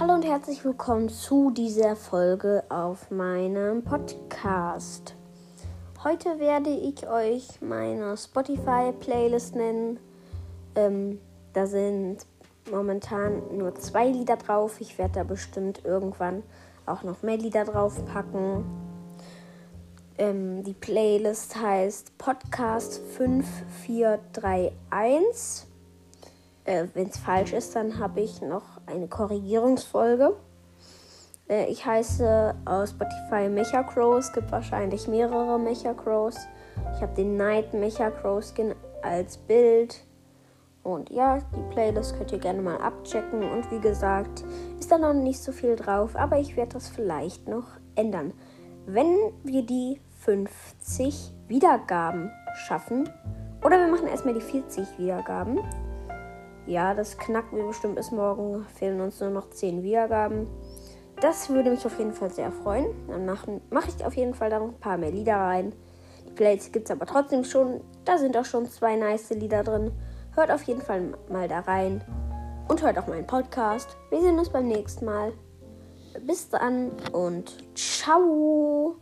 Hallo und herzlich willkommen zu dieser Folge auf meinem Podcast. Heute werde ich euch meine Spotify-Playlist nennen. Ähm, da sind momentan nur zwei Lieder drauf. Ich werde da bestimmt irgendwann auch noch mehr Lieder drauf packen. Ähm, die Playlist heißt Podcast 5431. Äh, Wenn es falsch ist, dann habe ich noch eine Korrigierungsfolge. Äh, ich heiße aus Spotify Mecha Crow. Es gibt wahrscheinlich mehrere Mecha Crows. Ich habe den Night Mecha Crow Skin als Bild. Und ja, die Playlist könnt ihr gerne mal abchecken. Und wie gesagt, ist da noch nicht so viel drauf, aber ich werde das vielleicht noch ändern. Wenn wir die 50 Wiedergaben schaffen, oder wir machen erstmal die 40 Wiedergaben, ja, das knacken wir bestimmt bis morgen. Fehlen uns nur noch 10 Wiedergaben. Das würde mich auf jeden Fall sehr freuen. Dann mache mach ich auf jeden Fall da noch ein paar mehr Lieder rein. Die Playlist gibt es aber trotzdem schon. Da sind auch schon zwei nice Lieder drin. Hört auf jeden Fall mal da rein. Und hört auch meinen Podcast. Wir sehen uns beim nächsten Mal. Bis dann und ciao.